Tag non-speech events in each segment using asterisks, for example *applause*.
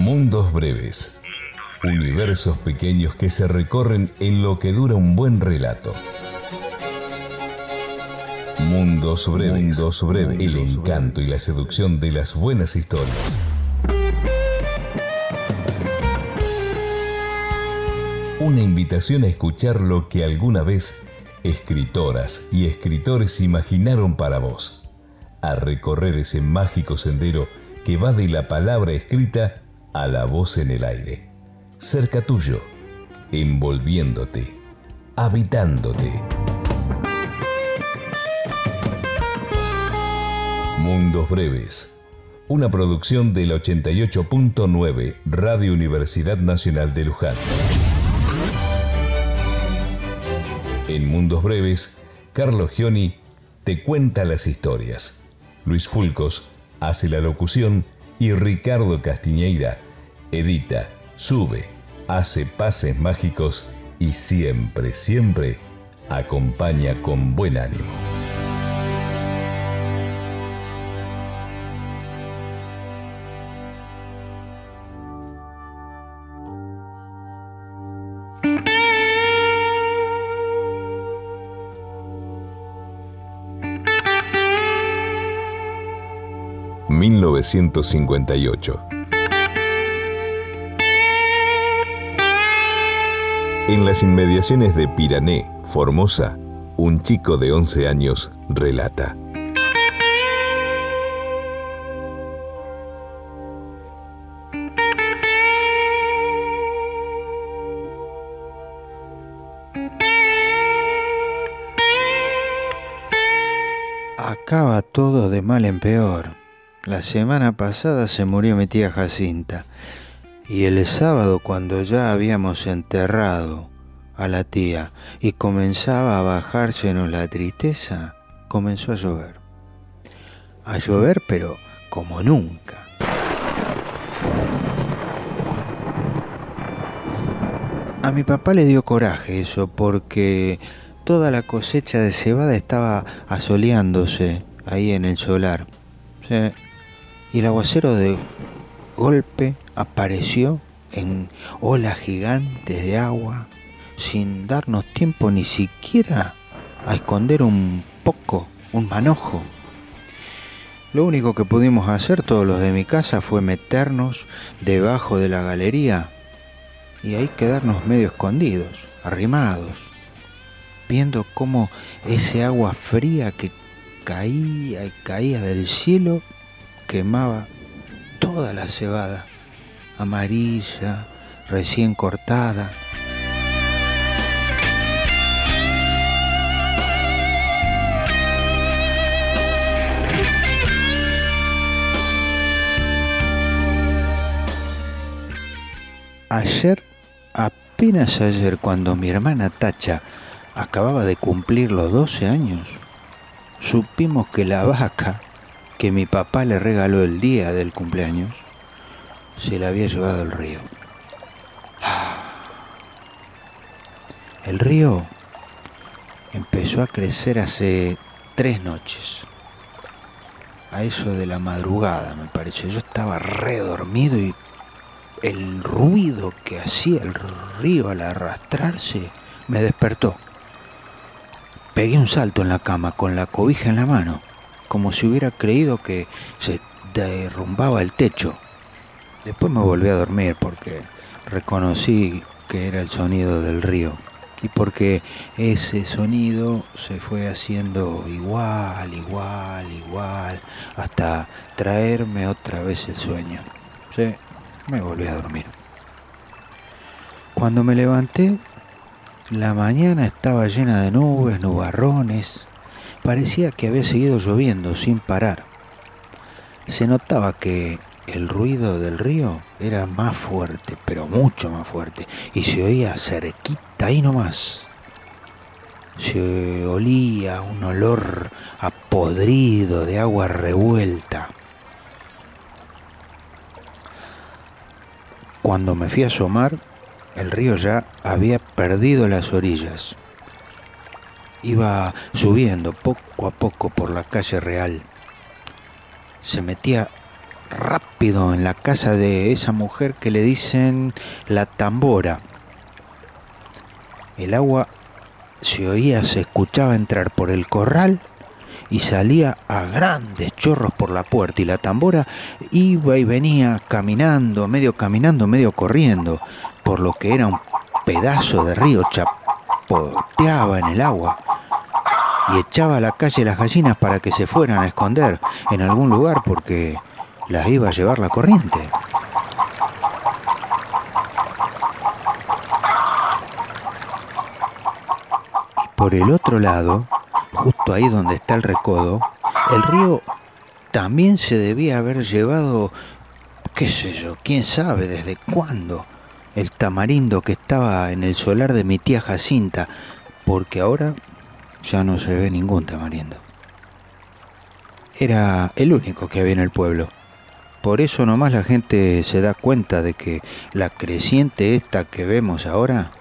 Mundos breves. Universos pequeños que se recorren en lo que dura un buen relato. Mundos breves. Mundos breves. El encanto y la seducción de las buenas historias. Una invitación a escuchar lo que alguna vez escritoras y escritores imaginaron para vos. A recorrer ese mágico sendero que va de la palabra escrita a la voz en el aire. Cerca tuyo, envolviéndote, habitándote. Mundos Breves, una producción del 88.9 Radio Universidad Nacional de Luján. En Mundos Breves, Carlos Gioni te cuenta las historias. Luis Fulcos hace la locución y Ricardo Castiñeira edita, sube, hace pases mágicos y siempre, siempre acompaña con buen ánimo. 1958. En las inmediaciones de Pirané, Formosa, un chico de 11 años relata. Acaba todo de mal en peor. La semana pasada se murió mi tía Jacinta y el sábado cuando ya habíamos enterrado a la tía y comenzaba a bajársenos la tristeza, comenzó a llover. A llover pero como nunca. A mi papá le dio coraje eso porque toda la cosecha de cebada estaba asoleándose ahí en el solar. Y el aguacero de golpe apareció en olas gigantes de agua sin darnos tiempo ni siquiera a esconder un poco, un manojo. Lo único que pudimos hacer todos los de mi casa fue meternos debajo de la galería y ahí quedarnos medio escondidos, arrimados, viendo cómo ese agua fría que caía y caía del cielo quemaba toda la cebada, amarilla, recién cortada. Ayer, apenas ayer, cuando mi hermana Tacha acababa de cumplir los 12 años, supimos que la vaca que mi papá le regaló el día del cumpleaños, se la había llevado al río. *sighs* El río empezó a crecer hace tres noches. A eso de la madrugada, me pareció. Yo estaba redormido y el ruido que hacía el río al arrastrarse me despertó. Pegué un salto en la cama con la cobija en la mano como si hubiera creído que se derrumbaba el techo. Después me volví a dormir porque reconocí que era el sonido del río y porque ese sonido se fue haciendo igual, igual, igual, hasta traerme otra vez el sueño. Sí, me volví a dormir. Cuando me levanté, la mañana estaba llena de nubes, nubarrones, Parecía que había seguido lloviendo sin parar. Se notaba que el ruido del río era más fuerte, pero mucho más fuerte, y se oía cerquita ahí nomás. Se olía un olor a podrido de agua revuelta. Cuando me fui a asomar, el río ya había perdido las orillas iba subiendo poco a poco por la calle real. Se metía rápido en la casa de esa mujer que le dicen la tambora. El agua se oía, se escuchaba entrar por el corral y salía a grandes chorros por la puerta y la tambora iba y venía caminando, medio caminando, medio corriendo, por lo que era un pedazo de río, chapoteaba en el agua y echaba a la calle las gallinas para que se fueran a esconder en algún lugar porque las iba a llevar la corriente. Y por el otro lado, justo ahí donde está el recodo, el río también se debía haber llevado, qué sé yo, quién sabe desde cuándo, el tamarindo que estaba en el solar de mi tía Jacinta, porque ahora ya no se ve ningún tamarindo. Era el único que había en el pueblo. Por eso nomás la gente se da cuenta de que la creciente esta que vemos ahora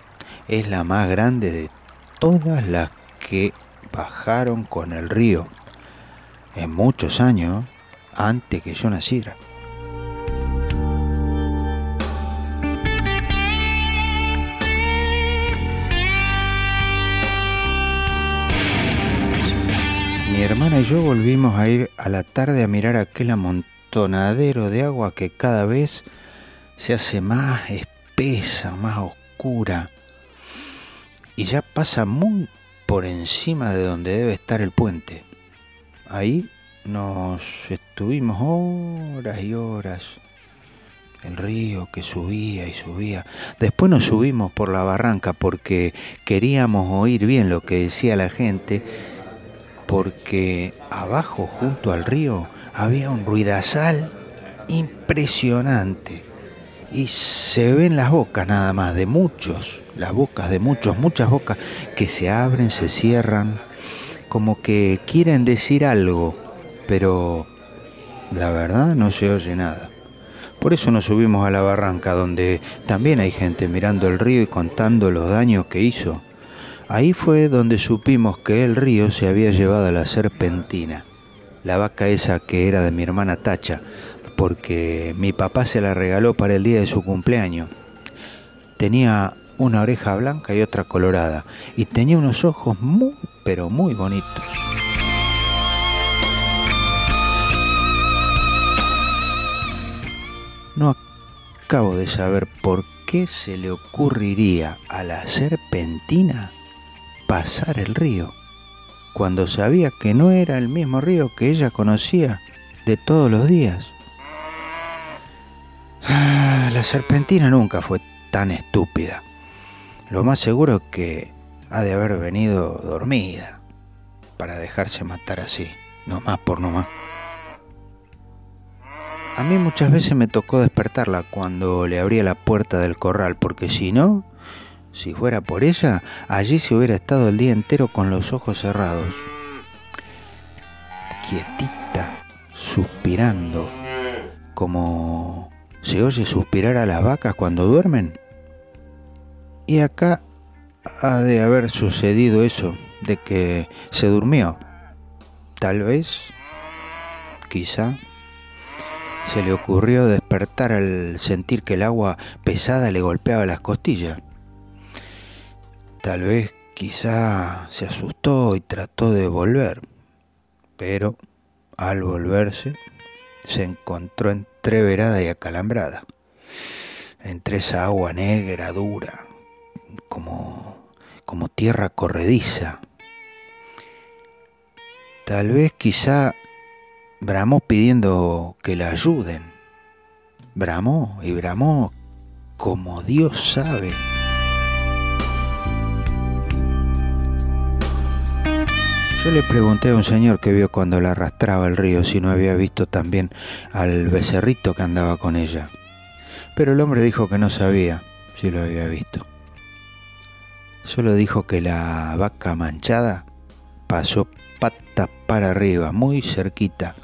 es la más grande de todas las que bajaron con el río en muchos años antes que yo naciera. Mi hermana y yo volvimos a ir a la tarde a mirar aquel amontonadero de agua que cada vez se hace más espesa, más oscura y ya pasa muy por encima de donde debe estar el puente. Ahí nos estuvimos horas y horas. El río que subía y subía. Después nos subimos por la barranca porque queríamos oír bien lo que decía la gente porque abajo junto al río había un ruidazal impresionante y se ven las bocas nada más de muchos, las bocas de muchos, muchas bocas que se abren, se cierran, como que quieren decir algo, pero la verdad no se oye nada. Por eso nos subimos a la barranca donde también hay gente mirando el río y contando los daños que hizo. Ahí fue donde supimos que el río se había llevado a la serpentina, la vaca esa que era de mi hermana Tacha, porque mi papá se la regaló para el día de su cumpleaños. Tenía una oreja blanca y otra colorada, y tenía unos ojos muy, pero muy bonitos. No acabo de saber por qué se le ocurriría a la serpentina pasar el río, cuando sabía que no era el mismo río que ella conocía de todos los días. Ah, la serpentina nunca fue tan estúpida. Lo más seguro es que ha de haber venido dormida para dejarse matar así, no más por no más. A mí muchas veces me tocó despertarla cuando le abría la puerta del corral, porque si no, si fuera por ella, allí se hubiera estado el día entero con los ojos cerrados. Quietita, suspirando, como se oye suspirar a las vacas cuando duermen. Y acá ha de haber sucedido eso, de que se durmió. Tal vez, quizá, se le ocurrió despertar al sentir que el agua pesada le golpeaba las costillas. Tal vez quizá se asustó y trató de volver, pero al volverse se encontró entreverada y acalambrada, entre esa agua negra, dura, como, como tierra corrediza. Tal vez quizá bramó pidiendo que la ayuden. Bramó y bramó como Dios sabe. Yo le pregunté a un señor que vio cuando la arrastraba el río si no había visto también al becerrito que andaba con ella. Pero el hombre dijo que no sabía si lo había visto. Solo dijo que la vaca manchada pasó patas para arriba, muy cerquita.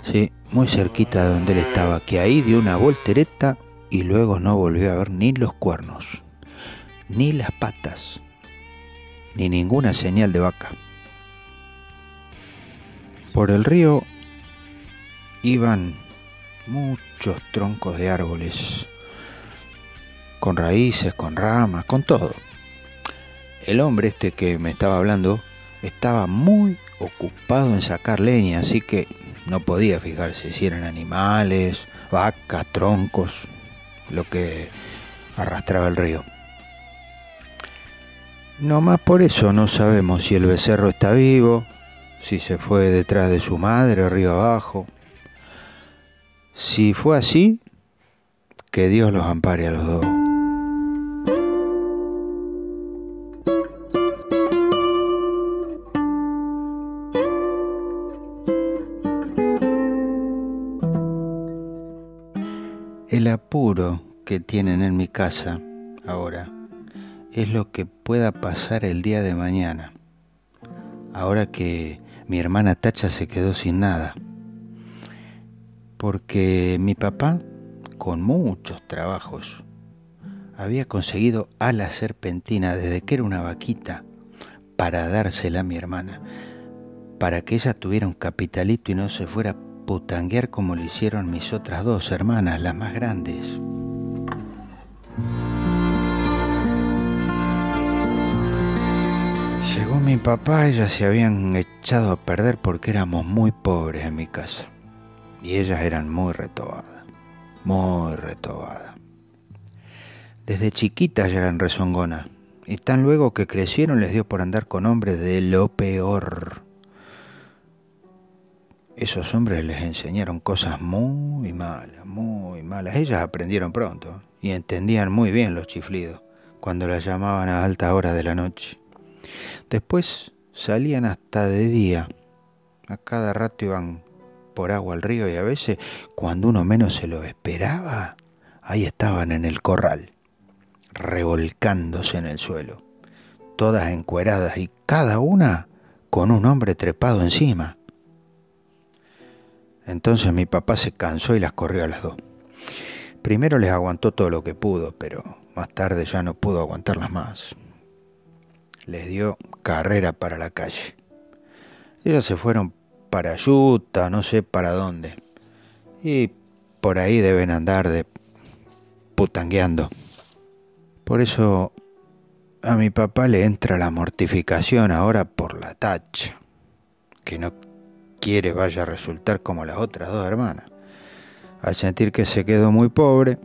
Sí, muy cerquita de donde él estaba, que ahí dio una voltereta y luego no volvió a ver ni los cuernos, ni las patas, ni ninguna señal de vaca. Por el río iban muchos troncos de árboles, con raíces, con ramas, con todo. El hombre este que me estaba hablando estaba muy ocupado en sacar leña, así que no podía fijarse si eran animales, vacas, troncos, lo que arrastraba el río. No más por eso no sabemos si el becerro está vivo, si se fue detrás de su madre río abajo. Si fue así, que Dios los ampare a los dos. El apuro que tienen en mi casa ahora es lo que pueda pasar el día de mañana. Ahora que mi hermana Tacha se quedó sin nada. Porque mi papá, con muchos trabajos, había conseguido ala serpentina desde que era una vaquita para dársela a mi hermana, para que ella tuviera un capitalito y no se fuera putanguear como lo hicieron mis otras dos hermanas, las más grandes. Llegó mi papá, ellas se habían echado a perder porque éramos muy pobres en mi casa. Y ellas eran muy retobadas, muy retobadas. Desde chiquitas ya eran rezongonas. Y tan luego que crecieron les dio por andar con hombres de lo peor esos hombres les enseñaron cosas muy malas, muy malas. Ellas aprendieron pronto y entendían muy bien los chiflidos cuando las llamaban a alta hora de la noche. Después salían hasta de día. A cada rato iban por agua al río y a veces, cuando uno menos se lo esperaba, ahí estaban en el corral, revolcándose en el suelo, todas encueradas y cada una con un hombre trepado encima. Entonces mi papá se cansó y las corrió a las dos. Primero les aguantó todo lo que pudo, pero más tarde ya no pudo aguantarlas más. Les dio carrera para la calle. Ellas se fueron para Utah, no sé para dónde. Y por ahí deben andar de putangueando. Por eso a mi papá le entra la mortificación ahora por la tacha, que no quiere vaya a resultar como las otras dos hermanas. Al sentir que se quedó muy pobre,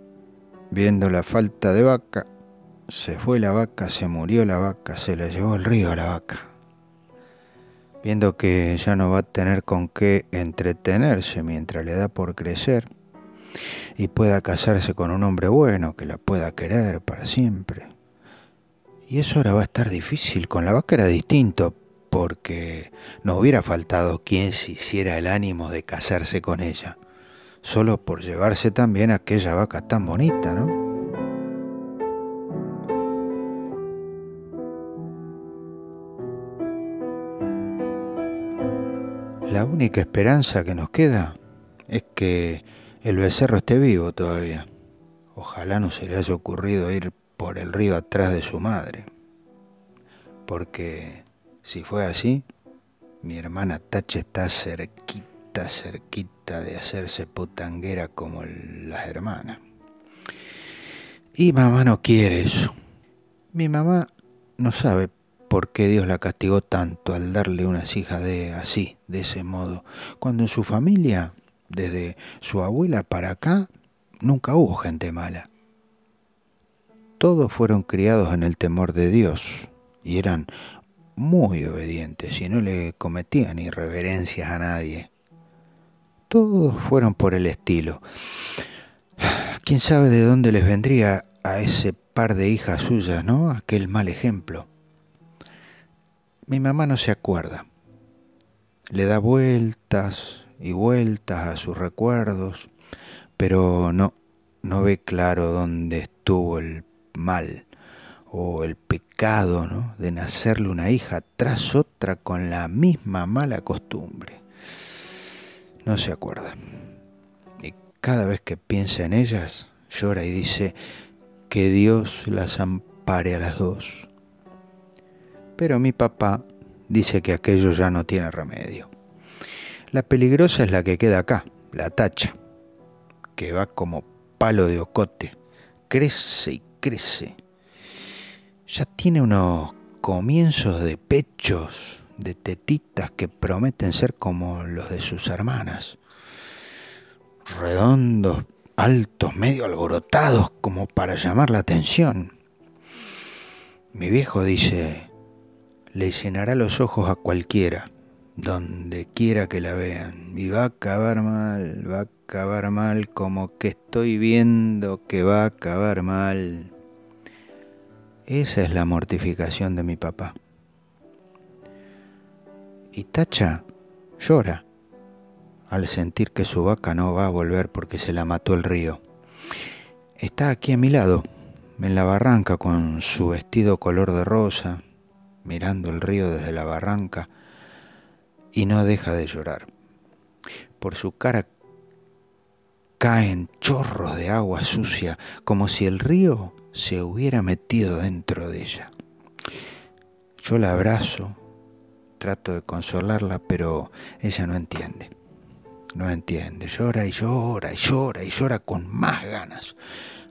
viendo la falta de vaca, se fue la vaca, se murió la vaca, se la llevó el río a la vaca. Viendo que ya no va a tener con qué entretenerse mientras le da por crecer y pueda casarse con un hombre bueno que la pueda querer para siempre. Y eso ahora va a estar difícil. Con la vaca era distinto, porque no hubiera faltado quien se hiciera el ánimo de casarse con ella, solo por llevarse también aquella vaca tan bonita, ¿no? La única esperanza que nos queda es que el becerro esté vivo todavía. Ojalá no se le haya ocurrido ir por el río atrás de su madre, porque si fue así, mi hermana Tache está cerquita, cerquita de hacerse putanguera como las hermanas. Y mamá no quiere eso. Mi mamá no sabe por qué Dios la castigó tanto al darle unas hijas de así, de ese modo, cuando en su familia, desde su abuela para acá, nunca hubo gente mala. Todos fueron criados en el temor de Dios y eran muy obedientes y no le cometían irreverencias a nadie. Todos fueron por el estilo. ¿Quién sabe de dónde les vendría a ese par de hijas suyas, no? Aquel mal ejemplo. Mi mamá no se acuerda. Le da vueltas y vueltas a sus recuerdos, pero no, no ve claro dónde estuvo el mal o el pecado ¿no? de nacerle una hija tras otra con la misma mala costumbre. No se acuerda. Y cada vez que piensa en ellas, llora y dice que Dios las ampare a las dos. Pero mi papá dice que aquello ya no tiene remedio. La peligrosa es la que queda acá, la tacha. que va como palo de ocote. Crece y crece. Ya tiene unos comienzos de pechos, de tetitas que prometen ser como los de sus hermanas. Redondos, altos, medio alborotados como para llamar la atención. Mi viejo dice, le llenará los ojos a cualquiera, donde quiera que la vean, y va a acabar mal, va a acabar mal como que estoy viendo que va a acabar mal. Esa es la mortificación de mi papá. Y Tacha llora al sentir que su vaca no va a volver porque se la mató el río. Está aquí a mi lado, en la barranca con su vestido color de rosa, mirando el río desde la barranca, y no deja de llorar. Por su cara caen chorros de agua sucia, como si el río se hubiera metido dentro de ella. Yo la abrazo, trato de consolarla, pero ella no entiende. No entiende, llora y llora y llora y llora con más ganas.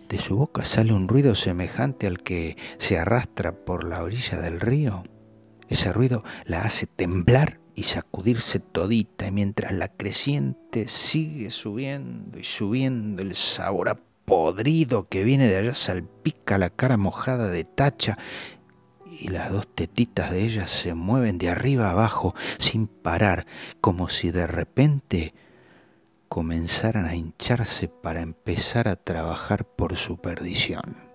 De su boca sale un ruido semejante al que se arrastra por la orilla del río. Ese ruido la hace temblar y sacudirse todita, y mientras la creciente sigue subiendo y subiendo, el sabor a podrido que viene de allá salpica la cara mojada de tacha y las dos tetitas de ella se mueven de arriba abajo sin parar, como si de repente comenzaran a hincharse para empezar a trabajar por su perdición.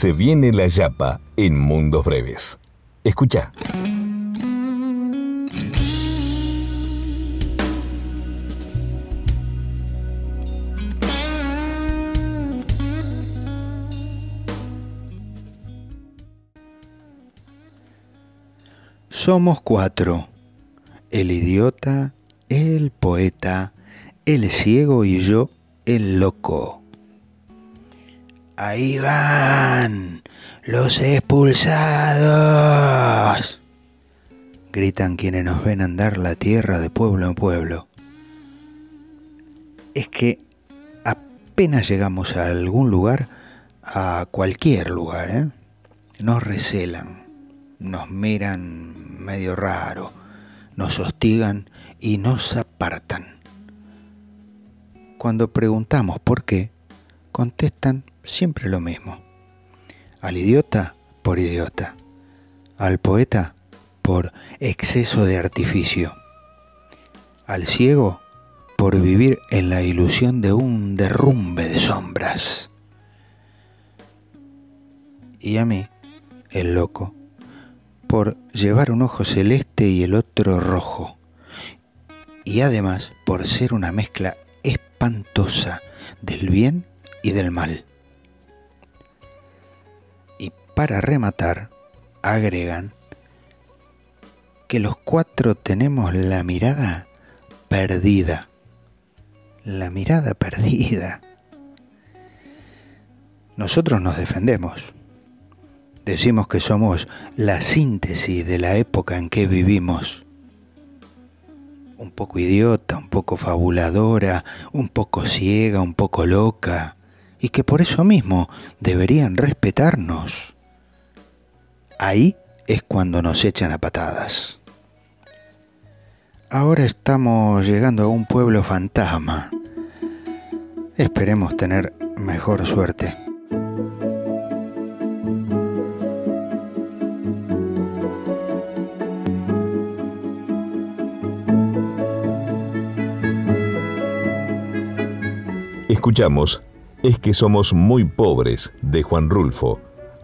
Se viene la yapa en Mundos Breves. Escucha. Somos cuatro. El idiota, el poeta, el ciego y yo, el loco. Ahí van los expulsados. Gritan quienes nos ven andar la tierra de pueblo en pueblo. Es que apenas llegamos a algún lugar, a cualquier lugar, ¿eh? nos recelan, nos miran medio raro, nos hostigan y nos apartan. Cuando preguntamos por qué, contestan siempre lo mismo. Al idiota, por idiota. Al poeta, por exceso de artificio. Al ciego, por vivir en la ilusión de un derrumbe de sombras. Y a mí, el loco, por llevar un ojo celeste y el otro rojo. Y además por ser una mezcla espantosa del bien y del mal. Para rematar, agregan que los cuatro tenemos la mirada perdida. La mirada perdida. Nosotros nos defendemos. Decimos que somos la síntesis de la época en que vivimos un poco idiota, un poco fabuladora, un poco ciega, un poco loca, y que por eso mismo deberían respetarnos. Ahí es cuando nos echan a patadas. Ahora estamos llegando a un pueblo fantasma. Esperemos tener mejor suerte. Escuchamos Es que somos muy pobres de Juan Rulfo,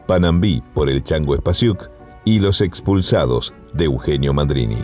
Panambí por el Chango Espasiuk y Los expulsados de Eugenio Mandrini.